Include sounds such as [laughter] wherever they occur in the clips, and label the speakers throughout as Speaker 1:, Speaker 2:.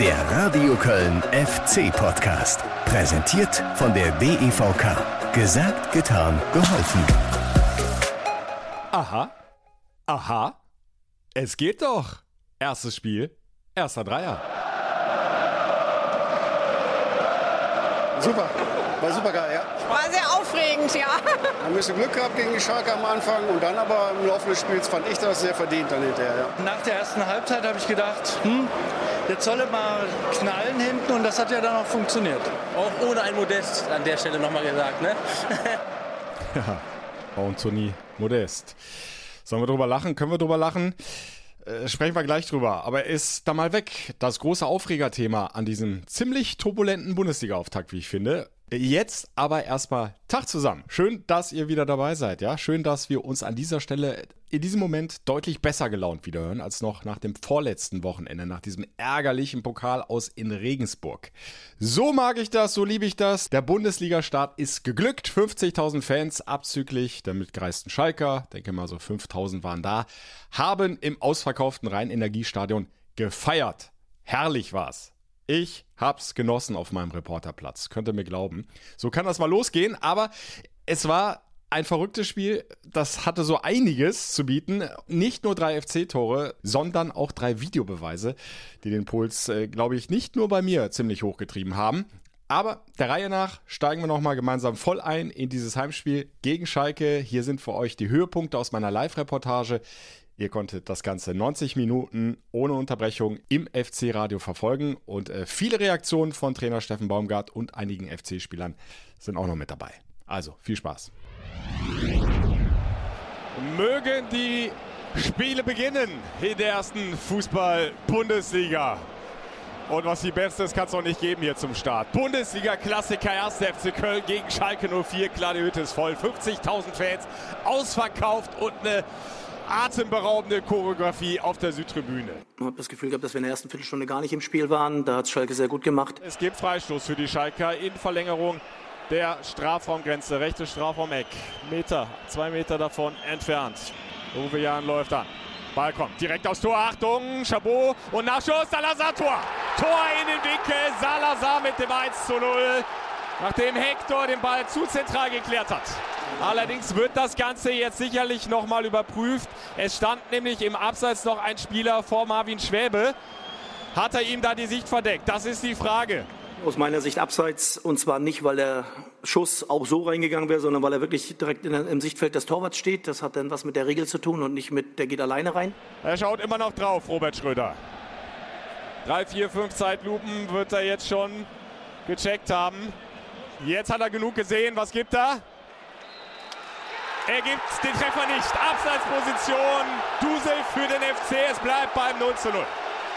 Speaker 1: Der Radio Köln FC Podcast. Präsentiert von der DEVK. Gesagt, getan, geholfen.
Speaker 2: Aha. Aha. Es geht doch. Erstes Spiel. Erster Dreier.
Speaker 3: Super. War super geil, ja.
Speaker 4: War sehr aufregend, ja.
Speaker 3: Haben ein bisschen Glück gehabt gegen die Schalke am Anfang und dann aber im Laufe des Spiels fand ich das sehr verdient dann hinterher, ja.
Speaker 5: Nach der ersten Halbzeit habe ich gedacht, hm, jetzt soll es mal knallen hinten und das hat ja dann auch funktioniert.
Speaker 6: Auch ohne ein Modest an der Stelle nochmal gesagt, ne? [laughs] [laughs]
Speaker 2: Ja, Anthony Modest. Sollen wir drüber lachen? Können wir drüber lachen? Äh, sprechen wir gleich drüber. Aber er ist da mal weg. Das große Aufregerthema an diesem ziemlich turbulenten Bundesliga-Auftakt, wie ich finde. Jetzt aber erstmal Tag zusammen. Schön, dass ihr wieder dabei seid, ja. Schön, dass wir uns an dieser Stelle in diesem Moment deutlich besser gelaunt wiederhören als noch nach dem vorletzten Wochenende, nach diesem ärgerlichen Pokal aus in Regensburg. So mag ich das, so liebe ich das. Der Bundesliga-Start ist geglückt. 50.000 Fans abzüglich der mitgereisten Schalker, denke mal so 5.000 waren da, haben im ausverkauften Rhein-Energiestadion gefeiert. Herrlich war's. Ich hab's genossen auf meinem Reporterplatz. Könnt ihr mir glauben. So kann das mal losgehen, aber es war ein verrücktes Spiel. Das hatte so einiges zu bieten. Nicht nur drei FC-Tore, sondern auch drei Videobeweise, die den Puls, äh, glaube ich, nicht nur bei mir ziemlich hochgetrieben haben. Aber der Reihe nach steigen wir nochmal gemeinsam voll ein in dieses Heimspiel gegen Schalke. Hier sind für euch die Höhepunkte aus meiner Live-Reportage. Ihr konntet das Ganze 90 Minuten ohne Unterbrechung im FC-Radio verfolgen und äh, viele Reaktionen von Trainer Steffen Baumgart und einigen FC-Spielern sind auch noch mit dabei. Also viel Spaß. Mögen die Spiele beginnen in der ersten Fußball-Bundesliga. Und was die Beste ist, kann es noch nicht geben hier zum Start. Bundesliga-Klassiker 1. FC Köln gegen Schalke 04. Klar, die Hütte ist voll. 50.000 Fans, ausverkauft und eine atemberaubende Choreografie auf der Südtribüne.
Speaker 7: Ich habe das Gefühl gehabt, dass wir in der ersten Viertelstunde gar nicht im Spiel waren. Da hat Schalke sehr gut gemacht.
Speaker 2: Es gibt Freistoß für die Schalker in Verlängerung der Strafraumgrenze, rechte Strafraumeck. Meter, zwei Meter davon entfernt. Uwe Jan läuft an. Ball kommt direkt aufs Tor. Achtung, Chabot und Nachschuss. Salazar Tor. Tor in den Winkel. Salazar mit dem 1 zu 0. Nachdem Hector den Ball zu zentral geklärt hat. Allerdings wird das Ganze jetzt sicherlich nochmal überprüft. Es stand nämlich im Abseits noch ein Spieler vor Marvin Schwäbe. Hat er ihm da die Sicht verdeckt? Das ist die Frage.
Speaker 7: Aus meiner Sicht abseits und zwar nicht, weil der Schuss auch so reingegangen wäre, sondern weil er wirklich direkt in, im Sichtfeld des Torwarts steht. Das hat dann was mit der Regel zu tun und nicht mit, der geht alleine rein.
Speaker 2: Er schaut immer noch drauf, Robert Schröder. Drei, vier, fünf Zeitlupen wird er jetzt schon gecheckt haben. Jetzt hat er genug gesehen. Was gibt er? Er gibt den Treffer nicht. Abseitsposition. Dusel für den FC. Es bleibt beim 0 zu 0.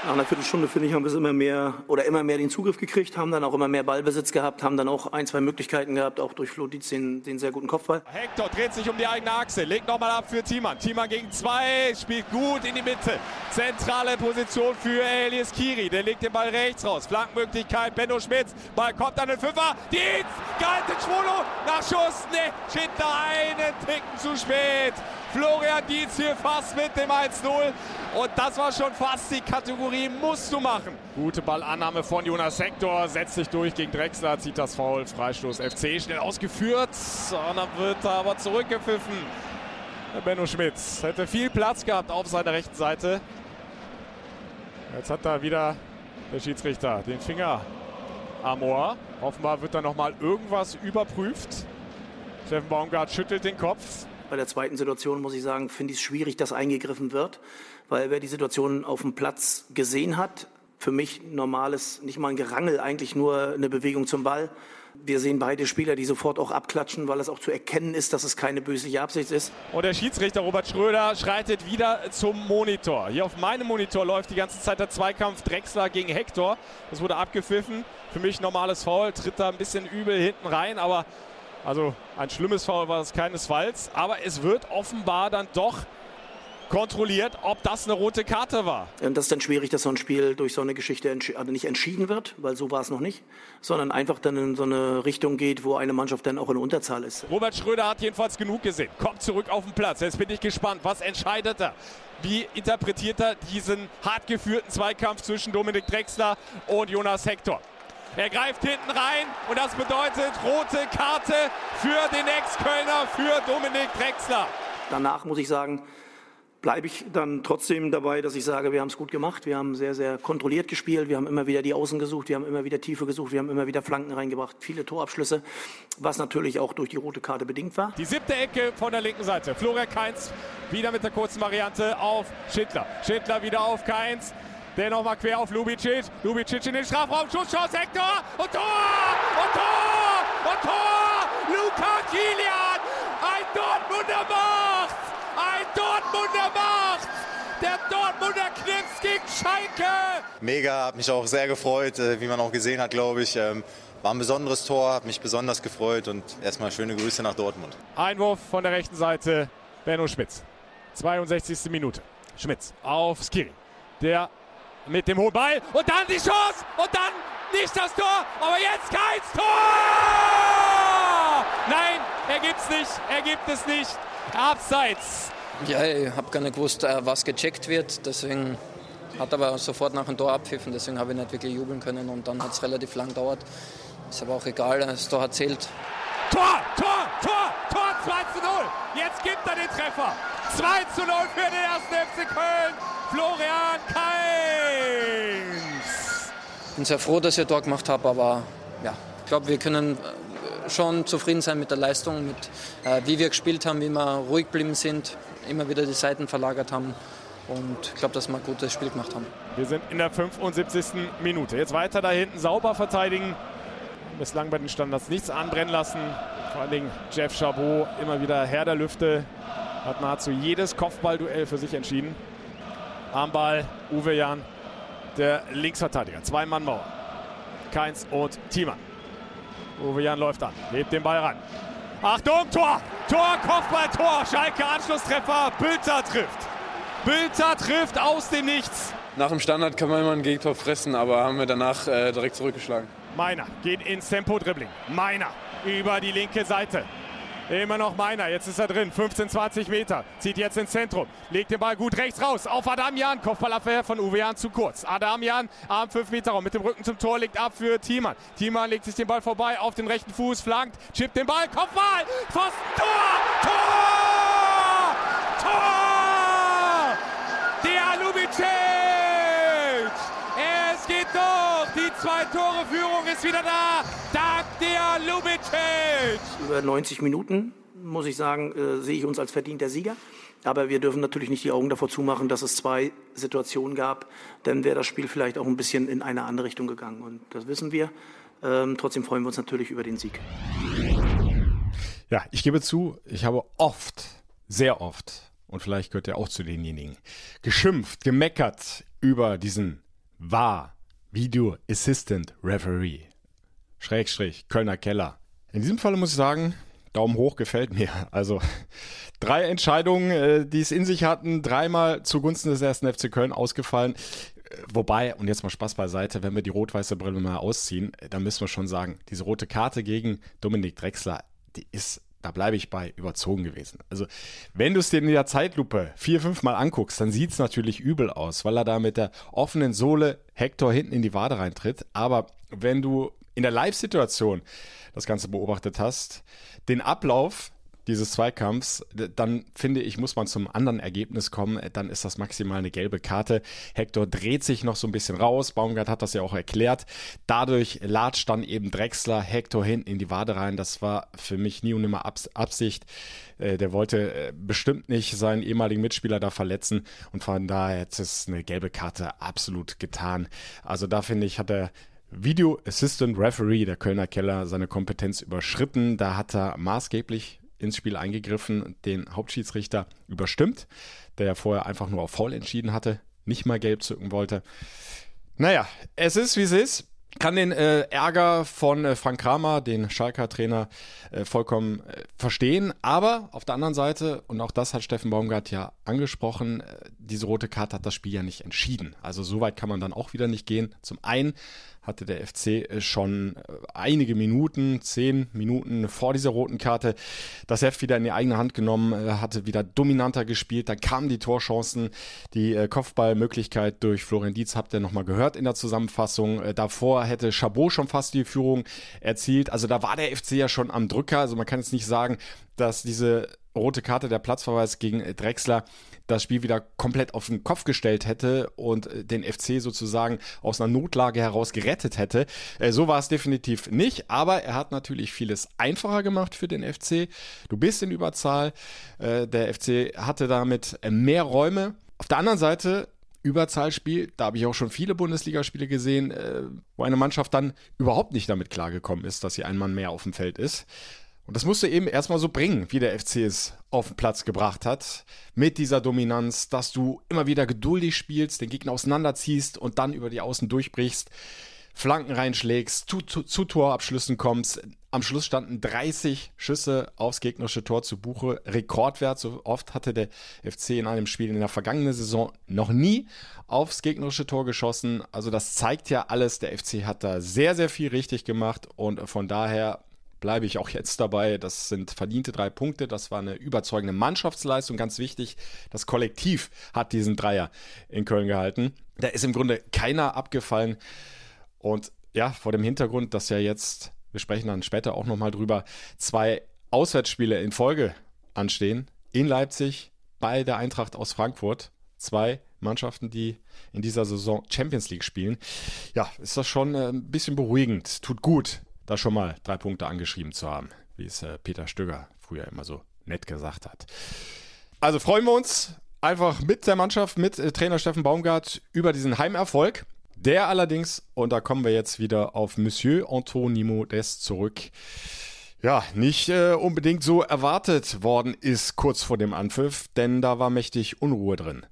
Speaker 7: Nach einer Viertelstunde, finde ich, haben wir immer mehr oder immer mehr den Zugriff gekriegt, haben dann auch immer mehr Ballbesitz gehabt, haben dann auch ein, zwei Möglichkeiten gehabt, auch durch Flo Dietz den, den sehr guten Kopfball.
Speaker 2: Hector dreht sich um die eigene Achse, legt nochmal ab für Thiemann. Thiemann gegen zwei, spielt gut in die Mitte. Zentrale Position für Elias Kiri, der legt den Ball rechts raus. Flankenmöglichkeit, Benno Schmitz, Ball kommt an den Fünfer. Dietz, gehalten Schwolo, nach Schuss, ne, Schitter einen Ticken zu spät. Florian Dietz hier fast mit dem 1-0. Und das war schon fast die Kategorie, musst du machen. Gute Ballannahme von Jonas Hector, setzt sich durch gegen Drexler, zieht das Foul, Freistoß FC, schnell ausgeführt. Und dann wird er aber zurückgepfiffen. Benno Schmitz hätte viel Platz gehabt auf seiner rechten Seite. Jetzt hat da wieder der Schiedsrichter den Finger am Ohr. Offenbar wird da nochmal irgendwas überprüft. Steffen Baumgart schüttelt den Kopf.
Speaker 7: Bei der zweiten Situation muss ich sagen, finde ich es schwierig, dass eingegriffen wird, weil wer die Situation auf dem Platz gesehen hat, für mich normales, nicht mal ein Gerangel, eigentlich nur eine Bewegung zum Ball. Wir sehen beide Spieler, die sofort auch abklatschen, weil es auch zu erkennen ist, dass es keine bösliche Absicht ist.
Speaker 2: Und der Schiedsrichter Robert Schröder schreitet wieder zum Monitor. Hier auf meinem Monitor läuft die ganze Zeit der Zweikampf Drexler gegen Hector. Das wurde abgepfiffen. Für mich normales Foul, tritt da ein bisschen übel hinten rein, aber also ein schlimmes Foul war es keinesfalls. Aber es wird offenbar dann doch
Speaker 4: kontrolliert, ob das eine rote Karte war.
Speaker 7: Und das ist dann schwierig, dass so ein Spiel durch so eine Geschichte entsch also nicht entschieden wird, weil so war es noch nicht, sondern einfach dann in so eine Richtung geht, wo eine Mannschaft dann auch in Unterzahl ist.
Speaker 4: Robert Schröder hat jedenfalls genug gesehen, kommt zurück auf den Platz. Jetzt bin ich gespannt, was entscheidet er? Wie interpretiert er diesen hart geführten Zweikampf zwischen Dominik Drexler und Jonas Hector? Er greift hinten rein und das bedeutet rote Karte für den Ex-Kölner, für Dominik Drexler.
Speaker 7: Danach muss ich sagen, bleibe ich dann trotzdem dabei, dass ich sage, wir haben es gut gemacht. Wir haben sehr, sehr kontrolliert gespielt. Wir haben immer wieder die Außen gesucht. Wir haben immer wieder Tiefe gesucht. Wir haben immer wieder Flanken reingebracht. Viele Torabschlüsse, was natürlich auch durch die rote Karte bedingt war.
Speaker 4: Die siebte Ecke von der linken Seite. Florian Kainz wieder mit der kurzen Variante auf Schindler. Schindler wieder auf Kainz. Der nochmal quer auf Lubicic. Lubicic in den Strafraum. Schusschance, Hector. Und Tor! Und Tor! Und Tor! Luca Kilian! Ein Dortmunder macht! Ein Dortmunder macht! Der Dortmunder knipst gegen Schalke!
Speaker 8: Mega, hat mich auch sehr gefreut, äh, wie man auch gesehen hat, glaube ich. Ähm, war ein besonderes Tor, hat mich besonders gefreut und erstmal schöne Grüße nach Dortmund.
Speaker 4: Einwurf von der rechten Seite, Benno Schmitz. 62. Minute. Schmitz auf Skiri. Der mit dem hohen Ball und dann die Chance und dann nicht das Tor, aber jetzt kein Tor! Nein, er gibt's nicht, er gibt es nicht. Abseits.
Speaker 9: Ja, ich habe gar nicht gewusst, äh, was gecheckt wird, deswegen hat aber sofort nach dem Tor abpfiffen, deswegen habe ich nicht wirklich jubeln können und dann hat es relativ lang gedauert. Ist aber auch egal, das Tor hat zählt.
Speaker 4: Tor, Tor, Tor, Tor 2 zu 0. Jetzt gibt er den Treffer. 2 zu 0 für den ersten FC Köln. Florian Kainz.
Speaker 9: Bin sehr froh, dass ich Tor gemacht habe, aber ja, ich glaube, wir können äh, schon zufrieden sein mit der Leistung, mit äh, wie wir gespielt haben, wie wir ruhig geblieben sind, immer wieder die Seiten verlagert haben. Und ich glaube, dass wir ein gutes Spiel gemacht haben.
Speaker 4: Wir sind in der 75. Minute. Jetzt weiter da hinten sauber verteidigen. Bislang bei den Standards nichts anbrennen lassen. Vor allen Dingen Jeff Chabot immer wieder Herr der Lüfte. Hat nahezu jedes Kopfballduell für sich entschieden. Armball, Uwe Jan, der Linksverteidiger. Zwei Mann Mauer. Keins und Thiemann. Uwe Jan läuft an, hebt den Ball ran. Achtung, Tor! Tor, Kopfball, Tor! Schalke Anschlusstreffer, Bülter trifft. Bülter trifft aus dem Nichts.
Speaker 10: Nach dem Standard kann man immer einen Gegentor fressen, aber haben wir danach äh, direkt zurückgeschlagen.
Speaker 4: Meiner geht ins Tempo-Dribbling. Meiner über die linke Seite. Immer noch Meiner, jetzt ist er drin, 15, 20 Meter, zieht jetzt ins Zentrum, legt den Ball gut rechts raus, auf Adamian, Kopfballabwehr von Uwe Jan zu kurz. Adamian am 5 Meter Raum mit dem Rücken zum Tor, legt ab für Thiemann. Thiemann legt sich den Ball vorbei, auf den rechten Fuß, flankt, chippt den Ball, Kopfball, Pfosten, Tor, Tor, Tor! Der Lubicic! Es geht doch, die Zwei-Tore-Führung ist wieder da, dank der Lubicic!
Speaker 7: Über 90 Minuten, muss ich sagen, äh, sehe ich uns als verdienter Sieger. Aber wir dürfen natürlich nicht die Augen davor zumachen, dass es zwei Situationen gab. Dann wäre das Spiel vielleicht auch ein bisschen in eine andere Richtung gegangen. Und das wissen wir. Ähm, trotzdem freuen wir uns natürlich über den Sieg.
Speaker 2: Ja, ich gebe zu, ich habe oft, sehr oft, und vielleicht gehört er auch zu denjenigen, geschimpft, gemeckert über diesen war Video Assistant Referee. Schrägstrich, Kölner Keller. In diesem Falle muss ich sagen, Daumen hoch gefällt mir. Also drei Entscheidungen, äh, die es in sich hatten, dreimal zugunsten des ersten FC Köln ausgefallen. Äh, Wobei, und jetzt mal Spaß beiseite, wenn wir die rot-weiße Brille mal ausziehen, äh, dann müssen wir schon sagen, diese rote Karte gegen Dominik Drexler, die ist, da bleibe ich bei, überzogen gewesen. Also, wenn du es dir in der Zeitlupe vier, fünf Mal anguckst, dann sieht es natürlich übel aus, weil er da mit der offenen Sohle Hector hinten in die Wade reintritt. Aber wenn du in der Live-Situation das Ganze beobachtet hast, den Ablauf dieses Zweikampfs, dann finde ich, muss man zum anderen Ergebnis kommen. Dann ist das maximal eine gelbe Karte. Hector dreht sich noch so ein bisschen raus. Baumgart hat das ja auch erklärt. Dadurch latscht dann eben Drexler Hector hinten in die Wade rein. Das war für mich nie und nimmer Absicht. Äh, der wollte äh, bestimmt nicht seinen ehemaligen Mitspieler da verletzen. Und von daher hätte es eine gelbe Karte absolut getan. Also da finde ich, hat er Video Assistant Referee, der Kölner Keller, seine Kompetenz überschritten. Da hat er maßgeblich ins Spiel eingegriffen, den Hauptschiedsrichter überstimmt, der ja vorher einfach nur auf Foul entschieden hatte, nicht mal gelb zücken wollte. Naja, es ist wie es ist. kann den äh, Ärger von äh, Frank Kramer, den Schalker Trainer, äh, vollkommen äh, verstehen. Aber auf der anderen Seite, und auch das hat Steffen Baumgart ja angesprochen, äh, diese rote Karte hat das Spiel ja nicht entschieden. Also so weit kann man dann auch wieder nicht gehen. Zum einen hatte der FC äh, schon äh, einige Minuten, zehn Minuten vor dieser roten Karte, das Heft wieder in die eigene Hand genommen, äh, hatte wieder dominanter gespielt. Da kamen die Torchancen, die Kopfballmöglichkeit durch Florian Dietz habt ihr nochmal gehört in der Zusammenfassung. Davor hätte Chabot schon fast die Führung erzielt. Also da war der FC ja schon am Drücker. Also man kann jetzt nicht sagen, dass diese rote Karte, der Platzverweis gegen Drexler, das Spiel wieder komplett auf den Kopf gestellt hätte und äh, den FC sozusagen aus einer Notlage heraus gerettet hätte. Äh, so war es definitiv nicht, aber er hat natürlich vieles einfacher gemacht für den FC. Du bist in Überzahl. Äh, der FC hatte damit mehr Räume. Auf der anderen Seite Überzahlspiel. Da habe ich auch schon viele Bundesligaspiele gesehen, wo eine Mannschaft dann überhaupt nicht damit klargekommen ist, dass sie ein Mann mehr auf dem Feld ist. Und das musst du eben erstmal so bringen, wie der FC es auf den Platz gebracht hat. Mit dieser Dominanz, dass du immer wieder geduldig spielst, den Gegner auseinanderziehst und dann über die Außen durchbrichst, Flanken reinschlägst, zu, zu, zu Torabschlüssen kommst. Am Schluss standen 30 Schüsse aufs gegnerische Tor zu Buche. Rekordwert. So oft hatte der FC in einem Spiel in der vergangenen Saison noch nie aufs gegnerische Tor geschossen. Also das zeigt ja alles. Der FC hat da sehr, sehr viel richtig gemacht und von daher bleibe ich auch jetzt dabei. Das sind verdiente drei Punkte. Das war eine überzeugende Mannschaftsleistung. Ganz wichtig, das Kollektiv hat diesen Dreier in Köln gehalten. Da ist im Grunde keiner abgefallen. Und ja, vor dem Hintergrund, dass ja jetzt, wir sprechen dann später auch nochmal drüber, zwei Auswärtsspiele in Folge anstehen. In Leipzig, bei der Eintracht aus Frankfurt. Zwei Mannschaften, die in dieser Saison Champions League spielen. Ja, ist das schon äh, ein bisschen beruhigend. Tut gut, da schon mal drei Punkte angeschrieben zu haben, wie es äh, Peter Stöger früher immer so nett gesagt hat. Also freuen wir uns einfach mit der Mannschaft, mit äh, Trainer Steffen Baumgart über diesen Heimerfolg. Der allerdings, und da kommen wir jetzt wieder auf Monsieur Anthony Modest zurück, ja, nicht äh, unbedingt so erwartet worden ist kurz vor dem Anpfiff, denn da war mächtig Unruhe drin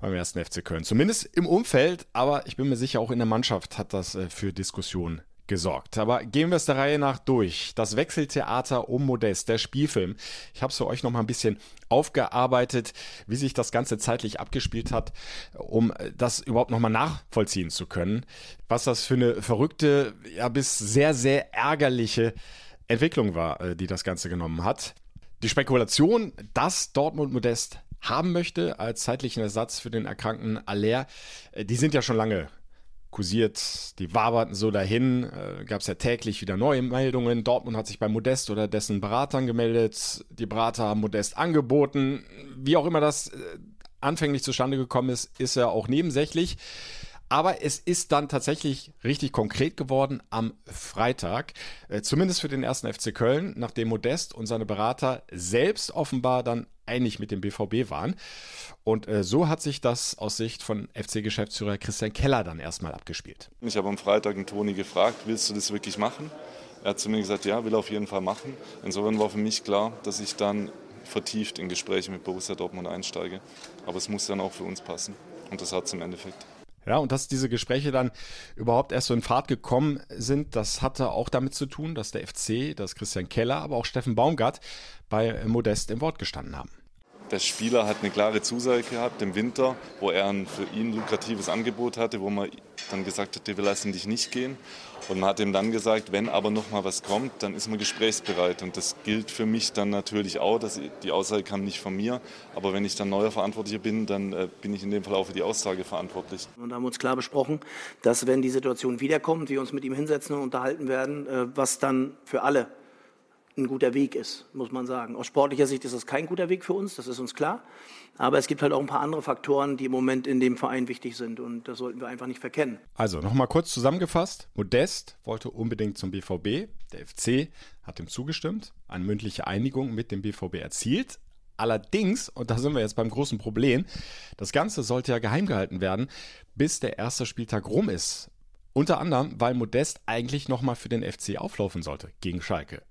Speaker 2: beim ersten FC Köln. Zumindest im Umfeld, aber ich bin mir sicher, auch in der Mannschaft hat das äh, für Diskussionen gesorgt. Aber gehen wir es der Reihe nach durch. Das Wechseltheater um Modest, der Spielfilm. Ich habe es für euch noch mal ein bisschen aufgearbeitet, wie sich das Ganze zeitlich abgespielt hat, um das überhaupt noch mal nachvollziehen zu können. Was das für eine verrückte, ja bis sehr, sehr ärgerliche Entwicklung war, äh, die das Ganze genommen hat. Die Spekulation, dass Dortmund Modest haben möchte als zeitlichen Ersatz für den erkrankten Aller, äh, die sind ja schon lange kursiert, die waberten so dahin, äh, gab es ja täglich wieder neue Meldungen. Dortmund hat sich bei Modest oder dessen Beratern gemeldet, die Berater haben Modest angeboten. Wie auch immer das äh, anfänglich zustande gekommen ist, ist ja auch nebensächlich. Aber es ist dann tatsächlich richtig konkret geworden am Freitag, äh, zumindest für den ersten FC Köln, nachdem Modest und seine Berater selbst offenbar dann einig mit dem BVB waren. Und äh, so hat sich das aus Sicht von FC-Geschäftsführer Christian Keller dann erstmal abgespielt.
Speaker 11: Ich habe am Freitag den Toni gefragt, willst du das wirklich machen? Er hat zu mir gesagt, ja, will auf jeden Fall machen. Insofern war für mich klar, dass ich dann vertieft in Gespräche mit Borussia Dortmund einsteige. Aber es muss dann auch für uns passen. Und das hat es im Endeffekt.
Speaker 2: Ja, und dass diese Gespräche dann überhaupt erst so in Fahrt gekommen sind, das hatte auch damit zu tun, dass der FC, dass Christian Keller, aber auch Steffen Baumgart bei Modest im Wort gestanden haben.
Speaker 11: Der Spieler hat eine klare Zusage gehabt im Winter, wo er ein für ihn lukratives Angebot hatte, wo man dann gesagt hat, wir lassen dich nicht gehen. Und man hat ihm dann gesagt, wenn aber noch mal was kommt, dann ist man gesprächsbereit. Und das gilt für mich dann natürlich auch. Dass die Aussage kam nicht von mir. Aber wenn ich dann neuer Verantwortlicher bin, dann äh, bin ich in dem Fall auch für die Aussage verantwortlich.
Speaker 7: Und da haben wir uns klar besprochen, dass wenn die Situation wiederkommt, wir uns mit ihm hinsetzen und unterhalten werden, äh, was dann für alle ein guter Weg ist, muss man sagen. Aus sportlicher Sicht ist das kein guter Weg für uns, das ist uns klar. Aber es gibt halt auch ein paar andere Faktoren, die im Moment in dem Verein wichtig sind und das sollten wir einfach nicht verkennen.
Speaker 2: Also nochmal kurz zusammengefasst. Modest wollte unbedingt zum BVB. Der FC hat ihm zugestimmt, eine mündliche Einigung mit dem BVB erzielt. Allerdings, und da sind wir jetzt beim großen Problem, das Ganze sollte ja geheim gehalten werden, bis der erste Spieltag rum ist. Unter anderem, weil Modest eigentlich nochmal für den FC auflaufen sollte gegen Schalke.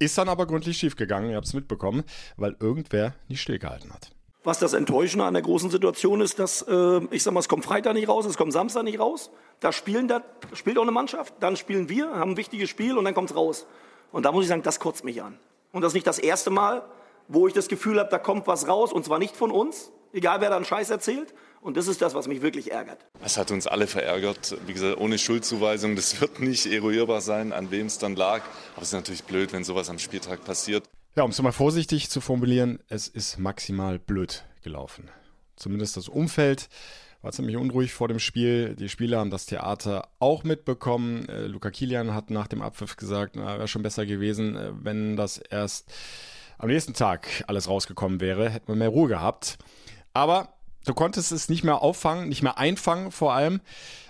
Speaker 2: Ist dann aber gründlich schiefgegangen, ihr habt es mitbekommen, weil irgendwer nicht stillgehalten hat.
Speaker 7: Was das Enttäuschende an der großen Situation ist, dass, äh, ich sag mal, es kommt Freitag nicht raus, es kommt Samstag nicht raus. Da spielen, da spielt auch eine Mannschaft, dann spielen wir, haben ein wichtiges Spiel und dann kommt es raus. Und da muss ich sagen, das kotzt mich an. Und das ist nicht das erste Mal, wo ich das Gefühl habe, da kommt was raus und zwar nicht von uns, egal wer da einen Scheiß erzählt. Und das ist das, was mich wirklich ärgert.
Speaker 11: Es hat uns alle verärgert. Wie gesagt, ohne Schuldzuweisung, das wird nicht eruierbar sein, an wem es dann lag. Aber es ist natürlich blöd, wenn sowas am Spieltag passiert.
Speaker 2: Ja, um es mal vorsichtig zu formulieren, es ist maximal blöd gelaufen. Zumindest das Umfeld war ziemlich unruhig vor dem Spiel. Die Spieler haben das Theater auch mitbekommen. Äh, Luca Kilian hat nach dem Abpfiff gesagt, wäre schon besser gewesen, äh, wenn das erst am nächsten Tag alles rausgekommen wäre, hätten wir mehr Ruhe gehabt. Aber du konntest es nicht mehr auffangen, nicht mehr einfangen vor allem.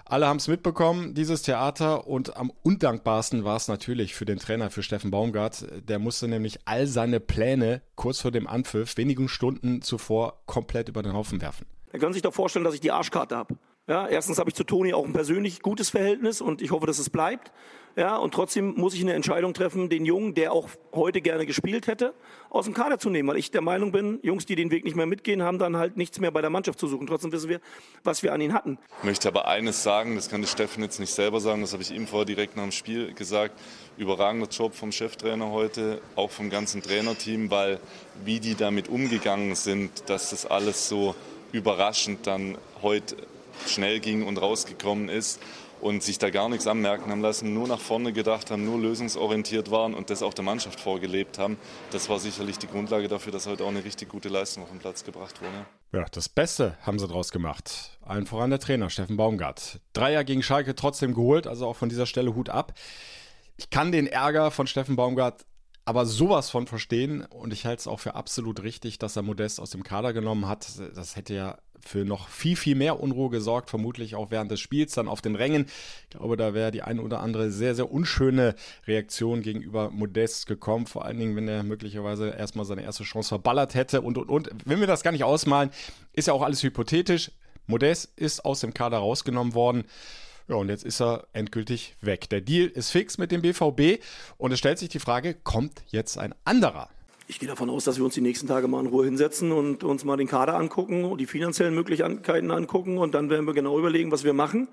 Speaker 2: Alle haben es mitbekommen, dieses Theater. Und am undankbarsten war es natürlich für den Trainer, für Steffen Baumgart. Der musste nämlich all seine Pläne kurz vor dem Anpfiff, wenigen Stunden zuvor, komplett über den Haufen werfen.
Speaker 7: Er kann sich doch vorstellen, dass ich die Arschkarte habe. Ja, erstens habe ich zu Toni auch ein persönlich gutes Verhältnis und ich hoffe, dass es bleibt. Ja, und trotzdem muss ich eine Entscheidung treffen, den Jungen, der auch heute gerne gespielt hätte, aus dem Kader zu nehmen, weil ich der Meinung bin, Jungs, die den Weg nicht mehr mitgehen, haben dann halt nichts mehr bei der Mannschaft zu suchen. Trotzdem wissen wir, was wir an ihn hatten.
Speaker 11: Ich möchte aber eines sagen, das kann der Steffen jetzt nicht selber sagen, das habe ich ihm vorher direkt nach dem Spiel gesagt. Überragender Job vom Cheftrainer heute, auch vom ganzen Trainerteam, weil wie die damit umgegangen sind, dass das alles so überraschend dann heute schnell ging und rausgekommen ist und sich da gar nichts anmerken haben lassen, nur nach vorne gedacht haben, nur lösungsorientiert waren und das auch der Mannschaft vorgelebt haben. Das war sicherlich die Grundlage dafür, dass heute auch eine richtig gute Leistung auf den Platz gebracht wurde.
Speaker 2: Ja, das Beste haben sie draus gemacht. Allen voran der Trainer, Steffen Baumgart. Dreier gegen Schalke trotzdem geholt, also auch von dieser Stelle Hut ab. Ich kann den Ärger von Steffen Baumgart aber sowas von verstehen und ich halte es auch für absolut richtig, dass er Modest aus dem Kader genommen hat. Das hätte ja für noch viel, viel mehr Unruhe gesorgt, vermutlich auch während des Spiels dann auf den Rängen. Ich glaube, da wäre die eine oder andere sehr, sehr unschöne Reaktion gegenüber Modest gekommen, vor allen Dingen, wenn er möglicherweise erstmal seine erste Chance verballert hätte und, und, und. Wenn wir das gar nicht ausmalen, ist ja auch alles hypothetisch. Modest ist aus dem Kader rausgenommen worden. Ja, und jetzt ist er endgültig weg. Der Deal ist fix mit dem BVB und es stellt sich die Frage, kommt jetzt ein anderer?
Speaker 7: Ich gehe davon aus, dass wir uns die nächsten Tage mal in Ruhe hinsetzen und uns mal den Kader angucken und die finanziellen Möglichkeiten angucken und dann werden wir genau überlegen, was wir machen,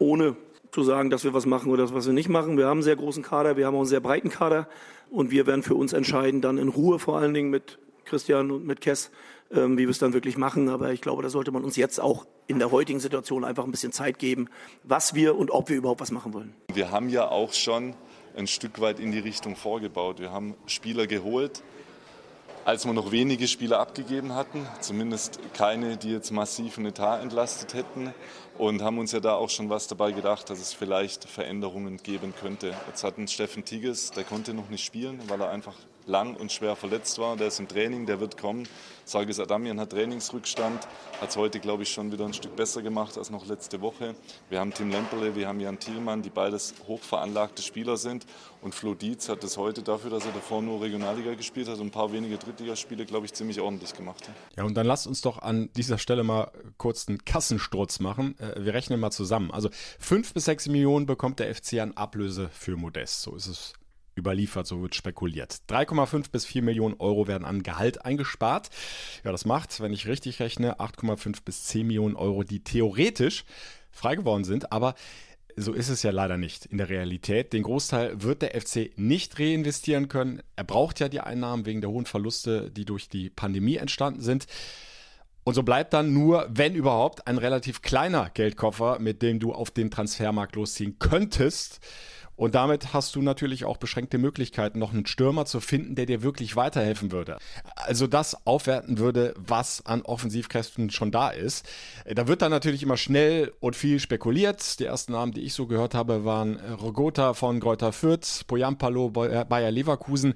Speaker 7: ohne zu sagen, dass wir was machen oder was wir nicht machen. Wir haben einen sehr großen Kader, wir haben auch einen sehr breiten Kader und wir werden für uns entscheiden, dann in Ruhe vor allen Dingen mit Christian und mit Kess, ähm, wie wir es dann wirklich machen. Aber ich glaube, da sollte man uns jetzt auch in der heutigen Situation einfach ein bisschen Zeit geben, was wir und ob wir überhaupt was machen wollen.
Speaker 11: Wir haben ja auch schon ein Stück weit in die Richtung vorgebaut. Wir haben Spieler geholt, als wir noch wenige Spieler abgegeben hatten, zumindest keine, die jetzt massiv einen Etat entlastet hätten und haben uns ja da auch schon was dabei gedacht, dass es vielleicht Veränderungen geben könnte. Jetzt hatten Steffen Tigges, der konnte noch nicht spielen, weil er einfach lang und schwer verletzt war. Der ist im Training, der wird kommen. Sargis Adamian hat Trainingsrückstand, hat es heute, glaube ich, schon wieder ein Stück besser gemacht als noch letzte Woche. Wir haben Tim Lemperle, wir haben Jan Thielmann, die beides hochveranlagte Spieler sind. Und Flo Dietz hat es heute dafür, dass er davor nur Regionalliga gespielt hat und ein paar wenige Drittligaspiele, glaube ich, ziemlich ordentlich gemacht hat.
Speaker 2: Ja, und dann lasst uns doch an dieser Stelle mal kurz einen Kassensturz machen. Äh, wir rechnen mal zusammen. Also fünf bis sechs Millionen bekommt der FC an Ablöse für Modest. So ist es überliefert, so wird spekuliert. 3,5 bis 4 Millionen Euro werden an Gehalt eingespart. Ja, das macht, wenn ich richtig rechne, 8,5 bis 10 Millionen Euro, die theoretisch frei geworden sind, aber so ist es ja leider nicht in der Realität. Den Großteil wird der FC nicht reinvestieren können. Er braucht ja die Einnahmen wegen der hohen Verluste, die durch die Pandemie entstanden sind. Und so bleibt dann nur, wenn überhaupt, ein relativ kleiner Geldkoffer, mit dem du auf den Transfermarkt losziehen könntest. Und damit hast du natürlich auch beschränkte Möglichkeiten, noch einen Stürmer zu finden, der dir wirklich weiterhelfen würde. Also das aufwerten würde, was an Offensivkräften schon da ist. Da wird dann natürlich immer schnell und viel spekuliert. Die ersten Namen, die ich so gehört habe, waren Rogota von Greuther Fürth, Poyampalo, Bayer Leverkusen.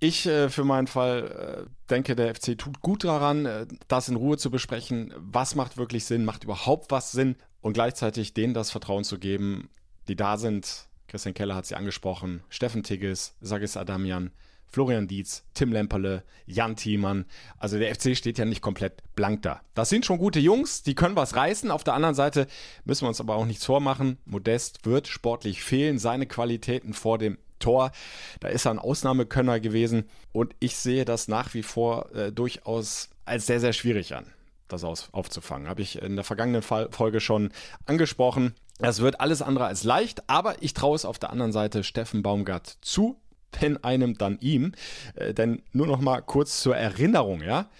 Speaker 2: Ich äh, für meinen Fall äh, denke, der FC tut gut daran, äh, das in Ruhe zu besprechen. Was macht wirklich Sinn? Macht überhaupt was Sinn? Und gleichzeitig denen das Vertrauen zu geben, die da sind, Christian Keller hat sie angesprochen, Steffen Tigges, Sagis Adamian, Florian Dietz, Tim Lemperle, Jan Thiemann. Also der FC steht ja nicht komplett blank da. Das sind schon gute Jungs, die können was reißen. Auf der anderen Seite müssen wir uns aber auch nichts vormachen. Modest wird sportlich fehlen. Seine Qualitäten vor dem Tor. Da ist er ein Ausnahmekönner gewesen und ich sehe das nach wie vor äh, durchaus als sehr, sehr schwierig an, das aus, aufzufangen. Habe ich in der vergangenen Folge schon angesprochen. Es wird alles andere als leicht, aber ich traue es auf der anderen Seite Steffen Baumgart zu, wenn einem dann ihm. Äh, denn nur noch mal kurz zur Erinnerung, ja.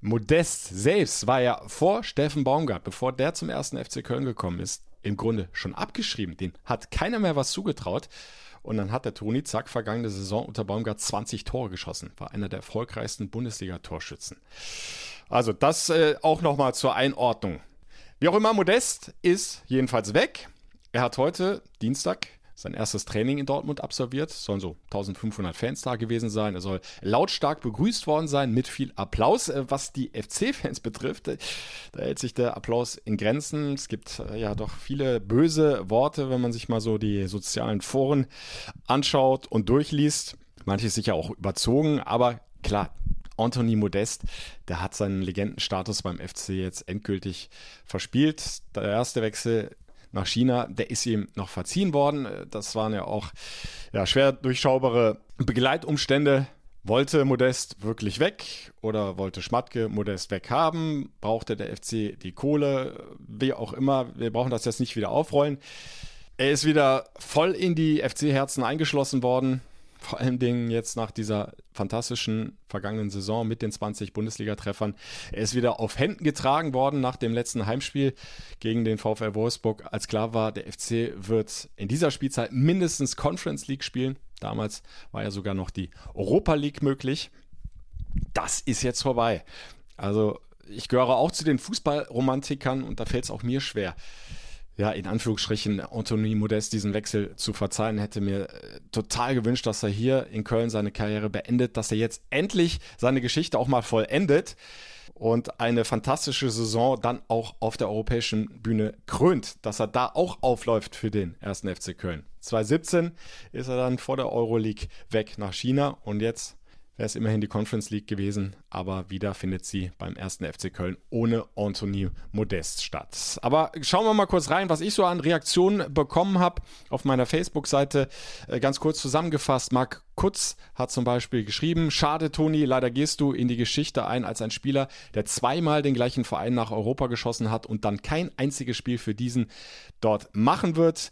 Speaker 2: Modest selbst war ja vor Steffen Baumgart, bevor der zum ersten FC Köln gekommen ist, im Grunde schon abgeschrieben. Den hat keiner mehr was zugetraut. Und dann hat der Toni Zack vergangene Saison unter Baumgart 20 Tore geschossen. War einer der erfolgreichsten Bundesliga-Torschützen. Also das äh, auch nochmal zur Einordnung. Wie auch immer, Modest ist jedenfalls weg. Er hat heute, Dienstag, sein erstes Training in Dortmund absolviert. Es sollen so 1500 Fans da gewesen sein. Er soll lautstark begrüßt worden sein mit viel Applaus. Äh, was die FC-Fans [laughs] betrifft, da hält sich der Applaus in Grenzen. Es gibt äh, ja doch viele böse Worte, wenn man sich mal so die sozialen Foren anschaut und durchliest. Manche sicher auch überzogen, aber klar, Anthony Modest, der hat seinen Legendenstatus beim FC jetzt endgültig verspielt. Der erste Wechsel nach China, der ist ihm noch verziehen worden. Das waren ja auch ja, schwer durchschaubare Begleitumstände. Wollte Modest wirklich weg oder wollte Schmatke Modest weghaben? Brauchte der FC die Kohle? Wie auch immer, wir brauchen das jetzt nicht wieder aufrollen. Er ist wieder voll in die FC-Herzen eingeschlossen worden. Vor allen Dingen jetzt nach dieser fantastischen vergangenen Saison mit den 20 Bundesliga-Treffern. Er ist wieder auf Händen getragen worden nach dem letzten Heimspiel gegen den VfL Wolfsburg, als klar war, der FC wird in dieser Spielzeit mindestens Conference League spielen. Damals war ja sogar noch die Europa League möglich. Das ist jetzt vorbei. Also ich gehöre auch zu den Fußballromantikern und da fällt es auch mir schwer, ja, in Anführungsstrichen Anthony Modest diesen Wechsel zu verzeihen, hätte mir äh, total gewünscht, dass er hier in Köln seine Karriere beendet, dass er jetzt endlich seine Geschichte auch mal vollendet und eine fantastische Saison dann auch auf der europäischen Bühne krönt, dass er da auch aufläuft für den ersten FC Köln. 2017 ist er dann vor der Euroleague weg nach China und jetzt wäre es immerhin die Conference League gewesen, aber wieder findet sie beim ersten FC Köln ohne Anthony Modest statt. Aber schauen wir mal kurz rein, was ich so an Reaktionen bekommen habe auf meiner Facebook-Seite. Äh, ganz kurz zusammengefasst, Marc Kutz hat zum Beispiel geschrieben, schade Toni, leider gehst du in die Geschichte ein als ein Spieler, der zweimal den gleichen Verein nach Europa geschossen hat und dann kein einziges Spiel für diesen dort machen wird.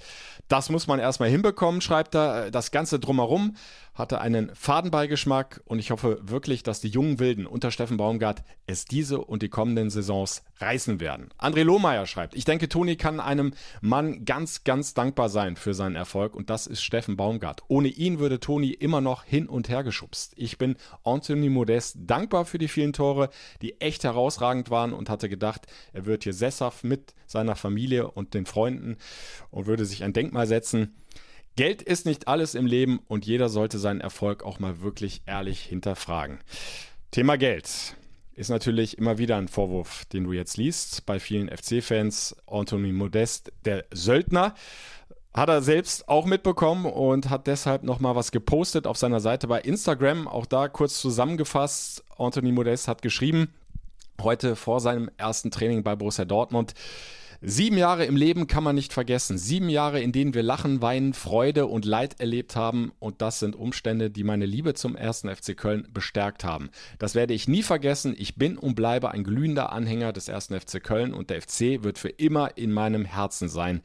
Speaker 2: Das muss man erstmal hinbekommen, schreibt er. Das Ganze drumherum hatte einen Fadenbeigeschmack und ich hoffe wirklich, dass die jungen Wilden unter Steffen Baumgart es diese und die kommenden Saisons reißen werden. André Lohmeier schreibt, ich denke, Toni kann einem Mann ganz, ganz dankbar sein für seinen Erfolg und das ist Steffen Baumgart. Ohne ihn würde Toni immer noch hin und her geschubst. Ich bin Anthony Modest dankbar für die vielen Tore, die echt herausragend waren und hatte gedacht, er wird hier sesshaft mit seiner Familie und den Freunden und würde sich ein Denkmal setzen. Geld ist nicht alles im Leben und jeder sollte seinen Erfolg auch mal wirklich ehrlich hinterfragen. Thema Geld ist natürlich immer wieder ein Vorwurf, den du jetzt liest bei vielen FC-Fans. Anthony Modest, der Söldner, hat er selbst auch mitbekommen und hat deshalb nochmal was gepostet auf seiner Seite bei Instagram. Auch da kurz zusammengefasst. Anthony Modest hat geschrieben, heute vor seinem ersten Training bei Borussia Dortmund. Sieben Jahre im Leben kann man nicht vergessen. Sieben Jahre, in denen wir Lachen, Weinen, Freude und Leid erlebt haben. Und das sind Umstände, die meine Liebe zum ersten FC Köln bestärkt haben. Das werde ich nie vergessen. Ich bin und bleibe ein glühender Anhänger des ersten FC Köln und der FC wird für immer in meinem Herzen sein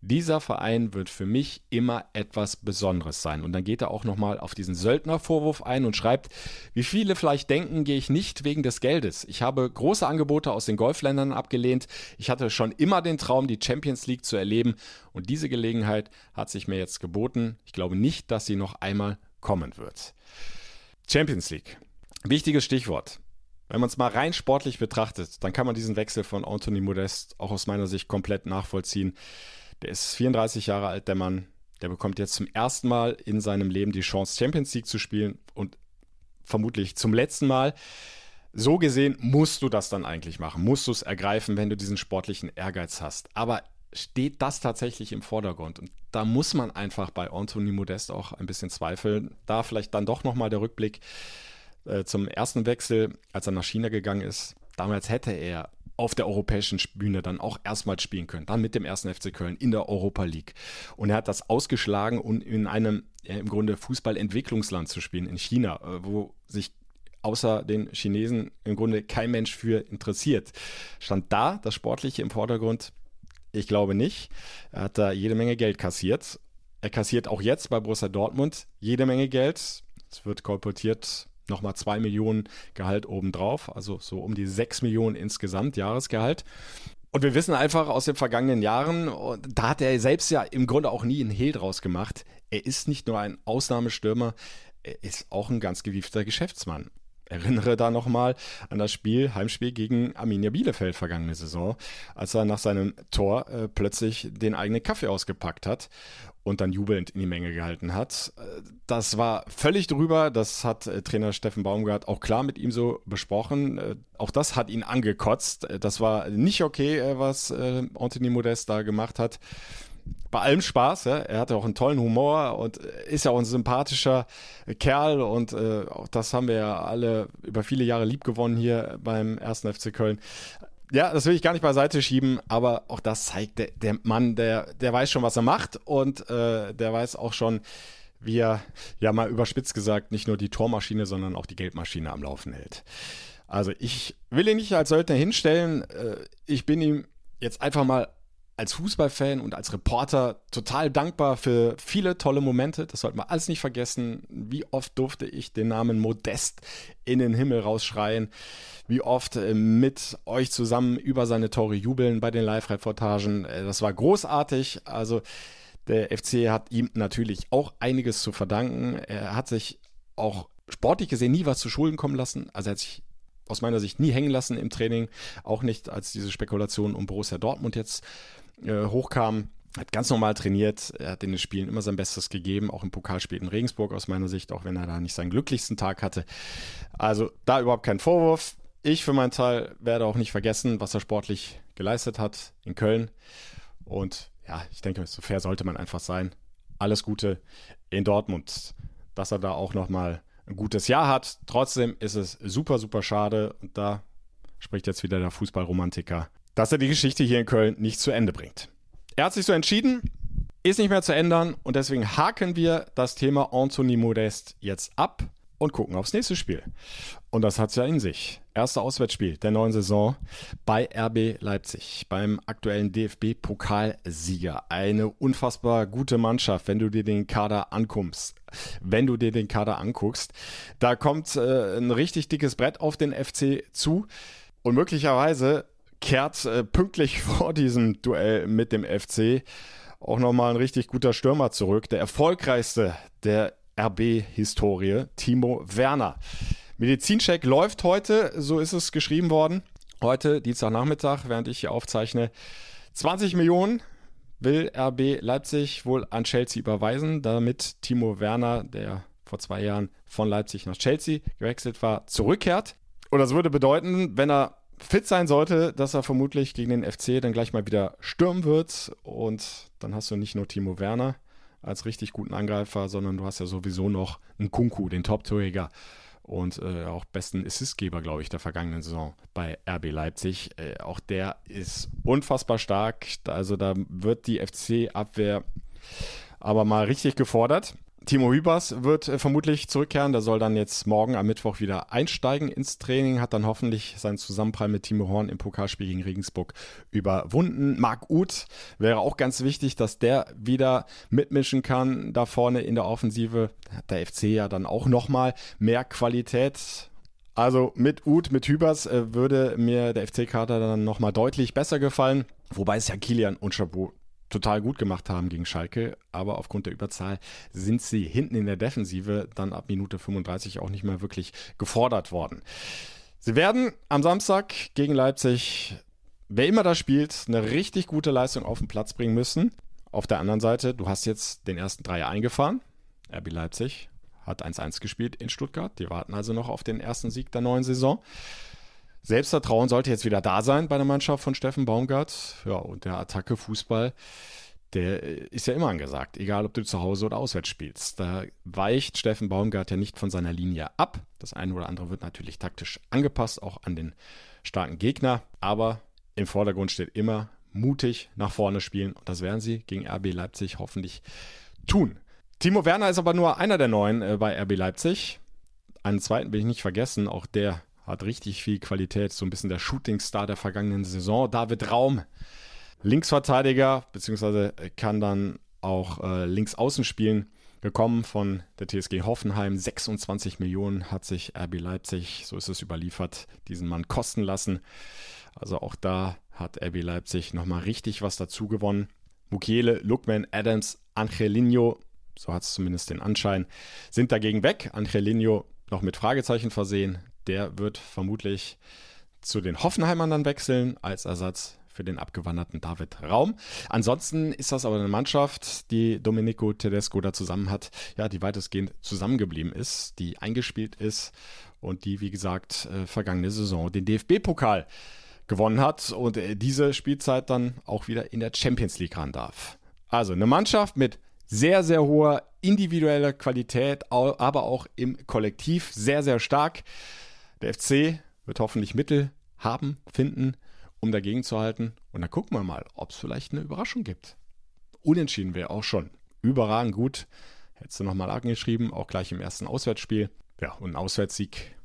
Speaker 2: dieser Verein wird für mich immer etwas Besonderes sein. Und dann geht er auch nochmal auf diesen Söldnervorwurf ein und schreibt, wie viele vielleicht denken, gehe ich nicht wegen des Geldes. Ich habe große Angebote aus den Golfländern abgelehnt. Ich hatte schon immer den Traum, die Champions League zu erleben. Und diese Gelegenheit hat sich mir jetzt geboten. Ich glaube nicht, dass sie noch einmal kommen wird. Champions League. Wichtiges Stichwort. Wenn man es mal rein sportlich betrachtet, dann kann man diesen Wechsel von Anthony Modest auch aus meiner Sicht komplett nachvollziehen. Der ist 34 Jahre alt, der Mann. Der bekommt jetzt zum ersten Mal in seinem Leben die Chance, Champions League zu spielen und vermutlich zum letzten Mal. So gesehen musst du das dann eigentlich machen, musst du es ergreifen, wenn du diesen sportlichen Ehrgeiz hast. Aber steht das tatsächlich im Vordergrund? Und da muss man einfach bei Anthony Modest auch ein bisschen zweifeln. Da vielleicht dann doch nochmal der Rückblick äh, zum ersten Wechsel, als er nach China gegangen ist. Damals hätte er auf der europäischen Bühne dann auch erstmals spielen können. Dann mit dem ersten FC Köln in der Europa League. Und er hat das ausgeschlagen, um in einem ja, im Grunde Fußballentwicklungsland zu spielen, in China, äh, wo sich außer den Chinesen im Grunde kein Mensch für interessiert. Stand da das Sportliche im Vordergrund? Ich glaube nicht. Er hat da jede Menge Geld kassiert. Er kassiert auch jetzt bei Borussia Dortmund jede Menge Geld. Es wird kolportiert nochmal 2 Millionen Gehalt obendrauf, also so um die 6 Millionen insgesamt Jahresgehalt. Und wir wissen einfach aus den vergangenen Jahren, da hat er selbst ja im Grunde auch nie einen Hehl draus gemacht. Er ist nicht nur ein Ausnahmestürmer, er ist auch ein ganz gewiefter Geschäftsmann. Erinnere da nochmal an das Spiel, Heimspiel gegen Arminia Bielefeld vergangene Saison, als er nach seinem Tor äh, plötzlich den eigenen Kaffee ausgepackt hat und dann jubelnd in die Menge gehalten hat. Das war völlig drüber. Das hat äh, Trainer Steffen Baumgart auch klar mit ihm so besprochen. Äh, auch das hat ihn angekotzt. Äh, das war nicht okay, was Anthony Modest da gemacht hat. Bei allem Spaß, ja? er hatte auch einen tollen Humor und ist ja auch ein sympathischer Kerl und auch das haben wir ja alle über viele Jahre lieb gewonnen hier beim ersten FC Köln ja, das will ich gar nicht beiseite schieben, aber auch das zeigt, der, der Mann, der, der weiß schon, was er macht und äh, der weiß auch schon, wie er, ja mal überspitzt gesagt, nicht nur die Tormaschine, sondern auch die Geldmaschine am Laufen hält. Also ich will ihn nicht als Söldner hinstellen. Äh, ich bin ihm jetzt einfach mal als Fußballfan und als Reporter total dankbar für viele tolle Momente. Das sollte man alles nicht vergessen. Wie oft durfte ich den Namen Modest in den Himmel rausschreien? Wie oft äh, mit euch zusammen über seine Tore jubeln bei den Live-Reportagen? Äh, das war großartig. Also der FC hat ihm natürlich auch einiges zu verdanken. Er hat sich auch sportlich gesehen nie was zu Schulden kommen lassen. Also er hat sich aus meiner Sicht nie hängen lassen im Training, auch nicht als diese Spekulation um Borussia Dortmund jetzt äh, hochkam. Hat ganz normal trainiert, er hat in den Spielen immer sein Bestes gegeben, auch im Pokalspiel in Regensburg aus meiner Sicht, auch wenn er da nicht seinen glücklichsten Tag hatte. Also da überhaupt kein Vorwurf. Ich für meinen Teil werde auch nicht vergessen, was er sportlich geleistet hat in Köln. Und ja, ich denke, so fair sollte man einfach sein. Alles Gute in Dortmund, dass er da auch nochmal ein gutes Jahr hat. Trotzdem ist es super, super schade. Und da spricht jetzt wieder der Fußballromantiker dass er die Geschichte hier in Köln nicht zu Ende bringt. Er hat sich so entschieden, ist nicht mehr zu ändern und deswegen haken wir das Thema Anthony Modest jetzt ab und gucken aufs nächste Spiel. Und das hat es ja in sich. Erste Auswärtsspiel der neuen Saison bei RB Leipzig, beim aktuellen DFB-Pokalsieger. Eine unfassbar gute Mannschaft, wenn du dir den Kader anguckst. Wenn du dir den Kader anguckst, da kommt äh, ein richtig dickes Brett auf den FC zu und möglicherweise kehrt äh, pünktlich [laughs] vor diesem Duell mit dem FC auch nochmal ein richtig guter Stürmer zurück. Der erfolgreichste der RB-Historie, Timo Werner. Medizincheck läuft heute, so ist es geschrieben worden. Heute, Dienstagnachmittag, während ich hier aufzeichne. 20 Millionen will RB Leipzig wohl an Chelsea überweisen, damit Timo Werner, der vor zwei Jahren von Leipzig nach Chelsea gewechselt war, zurückkehrt. Und das würde bedeuten, wenn er fit sein sollte, dass er vermutlich gegen den FC dann gleich mal wieder stürmen wird. Und dann hast du nicht nur Timo Werner als richtig guten Angreifer, sondern du hast ja sowieso noch einen Kunku, den Top-Torjäger und äh, auch besten Assistgeber, glaube ich, der vergangenen Saison bei RB Leipzig. Äh, auch der ist unfassbar stark. Also da wird die FC-Abwehr aber mal richtig gefordert. Timo Hübers wird äh, vermutlich zurückkehren. Der soll dann jetzt morgen am Mittwoch wieder einsteigen ins Training, hat dann hoffentlich seinen Zusammenprall mit Timo Horn im Pokalspiel gegen Regensburg überwunden. Marc Uth wäre auch ganz wichtig, dass der wieder mitmischen kann da vorne in der Offensive. Hat der FC ja dann auch nochmal mehr Qualität. Also mit Uth, mit Hübers äh, würde mir der FC-Kader dann nochmal deutlich besser gefallen. Wobei es ja Kilian und Chabot total gut gemacht haben gegen Schalke, aber aufgrund der Überzahl sind sie hinten in der Defensive dann ab Minute 35 auch nicht mehr wirklich gefordert worden. Sie werden am Samstag gegen Leipzig, wer immer da spielt, eine richtig gute Leistung auf den Platz bringen müssen. Auf der anderen Seite, du hast jetzt den ersten Dreier eingefahren. RB Leipzig hat 1-1 gespielt in Stuttgart. Die warten also noch auf den ersten Sieg der neuen Saison. Selbstvertrauen sollte jetzt wieder da sein bei der Mannschaft von Steffen Baumgart. Ja, und der Attacke Fußball, der ist ja immer angesagt, egal ob du zu Hause oder auswärts spielst. Da weicht Steffen Baumgart ja nicht von seiner Linie ab. Das eine oder andere wird natürlich taktisch angepasst, auch an den starken Gegner. Aber im Vordergrund steht immer mutig nach vorne spielen. Und das werden sie gegen RB Leipzig hoffentlich tun. Timo Werner ist aber nur einer der neuen äh, bei RB Leipzig. Einen zweiten will ich nicht vergessen. Auch der hat richtig viel Qualität. So ein bisschen der Shootingstar der vergangenen Saison. David Raum, Linksverteidiger, beziehungsweise kann dann auch äh, links außen spielen. Gekommen von der TSG Hoffenheim. 26 Millionen hat sich RB Leipzig, so ist es überliefert, diesen Mann kosten lassen. Also auch da hat RB Leipzig nochmal richtig was dazu gewonnen. Mukiele, Lookman, Adams, Angelino, so hat es zumindest den Anschein, sind dagegen weg. Angelino noch mit Fragezeichen versehen. Der wird vermutlich zu den Hoffenheimern dann wechseln als Ersatz für den abgewanderten David Raum. Ansonsten ist das aber eine Mannschaft, die Domenico Tedesco da zusammen hat, ja, die weitestgehend zusammengeblieben ist, die eingespielt ist und die, wie gesagt, äh, vergangene Saison den DFB-Pokal gewonnen hat und äh, diese Spielzeit dann auch wieder in der Champions League ran darf. Also eine Mannschaft mit sehr, sehr hoher individueller Qualität, aber auch im Kollektiv sehr, sehr stark. Der FC wird hoffentlich Mittel haben, finden, um dagegen zu halten. Und dann gucken wir mal, ob es vielleicht eine Überraschung gibt. Unentschieden wäre auch schon überragend gut. Hättest du nochmal angeschrieben, auch gleich im ersten Auswärtsspiel. Ja, und ein Auswärtssieg,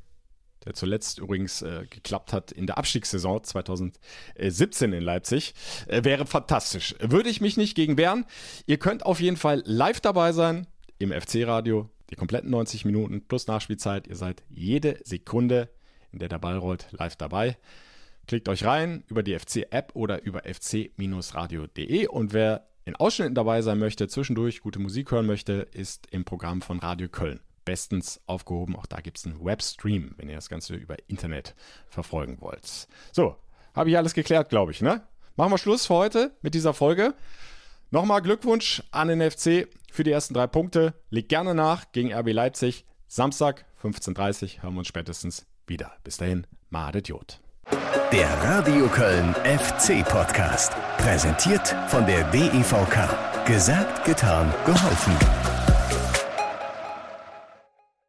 Speaker 2: der zuletzt übrigens äh, geklappt hat in der Abstiegssaison 2017 in Leipzig, äh, wäre fantastisch. Würde ich mich nicht gegen wehren. Ihr könnt auf jeden Fall live dabei sein im FC-Radio. Die kompletten 90 Minuten plus Nachspielzeit. Ihr seid jede Sekunde, in der der Ball rollt, live dabei. Klickt euch rein über die FC-App oder über fc-radio.de und wer in Ausschnitten dabei sein möchte, zwischendurch gute Musik hören möchte, ist im Programm von Radio Köln bestens aufgehoben. Auch da gibt es einen Webstream, wenn ihr das Ganze über Internet verfolgen wollt. So, habe ich alles geklärt, glaube ich, ne? Machen wir Schluss für heute mit dieser Folge. Nochmal Glückwunsch an den FC für die ersten drei Punkte. Legt gerne nach gegen RB Leipzig. Samstag 15.30 Uhr hören wir uns spätestens wieder. Bis dahin, Madet Jod.
Speaker 1: Der Radio Köln FC Podcast. Präsentiert von der DEVK. Gesagt, getan, geholfen.